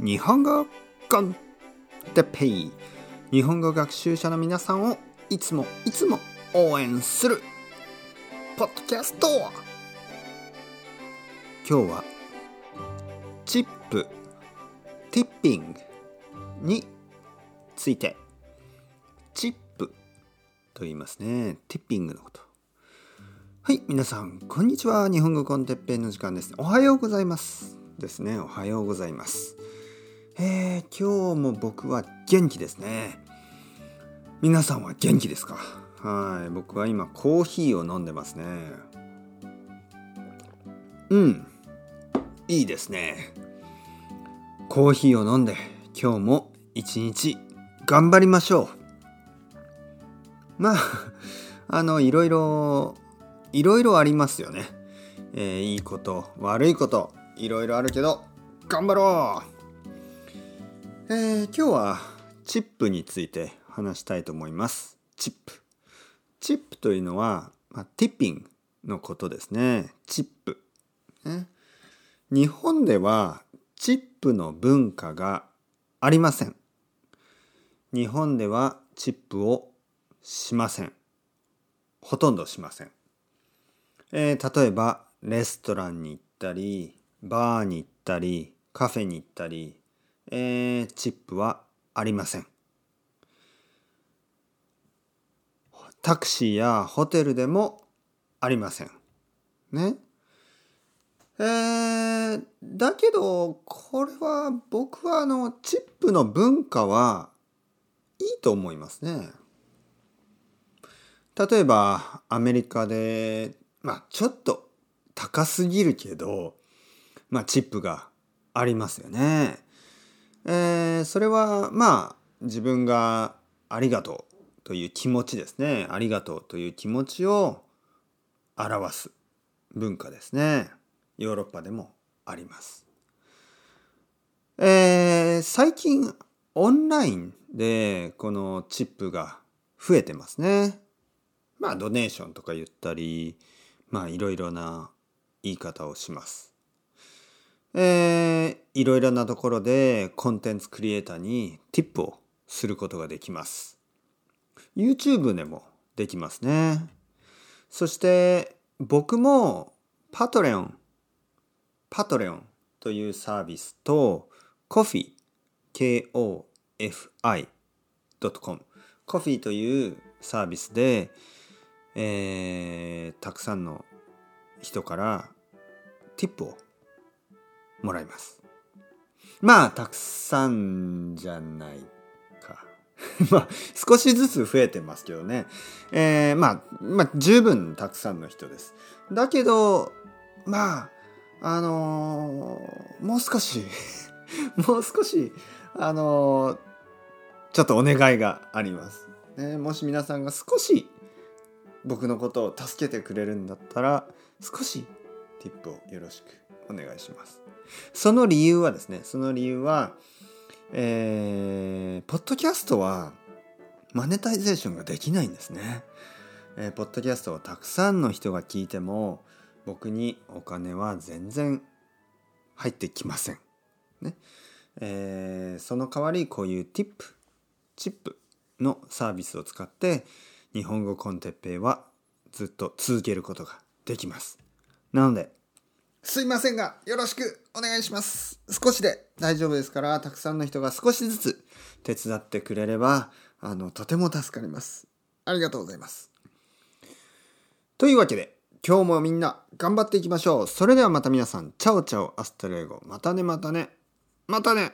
日本語コンテペイ日本語学習者の皆さんをいつもいつも応援するポッドキャスト今日はチップティッピングについてチップと言いますね。ティッピングのこと。はい皆さんこんにちは。日本語コンテッペイの時間です。おはようございます。ですね。おはようございます。えー、今日も僕は元気ですね。皆さんは元気ですか？はい僕は今コーヒーを飲んでますね。うんいいですね。コーヒーを飲んで今日も一日頑張りましょう。まあ あのいろいろいろいろありますよね、えー、いいこと悪いこといろいろあるけど頑張ろう、えー、今日はチップについて話したいと思います。チップ。チップというのは、まあ、ティッピングのことですね。チップ、ね、日本ではチップの文化がありません。日本ではチップをしません。ほとんどしません、えー、例えばレストランに行ったりバーに行ったりカフェに行ったり、えー、チップはありません。タクシーやホテルでもありません。ね。えー、だけどこれは僕はあのチップの文化はいいと思いますね。例えばアメリカでまあちょっと高すぎるけどまあ、チップがありますよね。それはまあ自分がありがとうという気持ちですね。ありがとうという気持ちを表す文化ですね。ヨーロッパでもあります。えー、最近オンラインでこのチップが増えてますね。まあドネーションとか言ったり、まあいろいろな言い方をします。えー、いろいろなところでコンテンツクリエイターにティップをすることができます。YouTube でもできますね。そして僕もパトレオン、パトレオンというサービスとコフィ、K-O-F-I.com コフィというサービスで、えー、たくさんの人からティップをもらいます。まあ、たくさんじゃないか。まあ、少しずつ増えてますけどね。えー、まあ、まあ、十分たくさんの人です。だけど、まあ、あのー、もう少し もう少し、あのー、ちょっとお願いがあります。ね、もし皆さんが少し僕のことを助けてくれるんだったら、少しティップをよろしくお願いします。その理由はですね、その理由は、えー、ポッドキャストはマネタイゼーションができないんですね。えー、ポッドキャストをたくさんの人が聞いても僕にお金は全然入ってきません。ねえー、その代わりこういうティップ、チップのサービスを使って日本語コンテッペイはずっと続けることができます。なのですいませんが、よろしくお願いします。少しで大丈夫ですから、たくさんの人が少しずつ手伝ってくれれば、あの、とても助かります。ありがとうございます。というわけで、今日もみんな頑張っていきましょう。それではまた皆さん、 chao chao hasta luego。またねまたね。またね。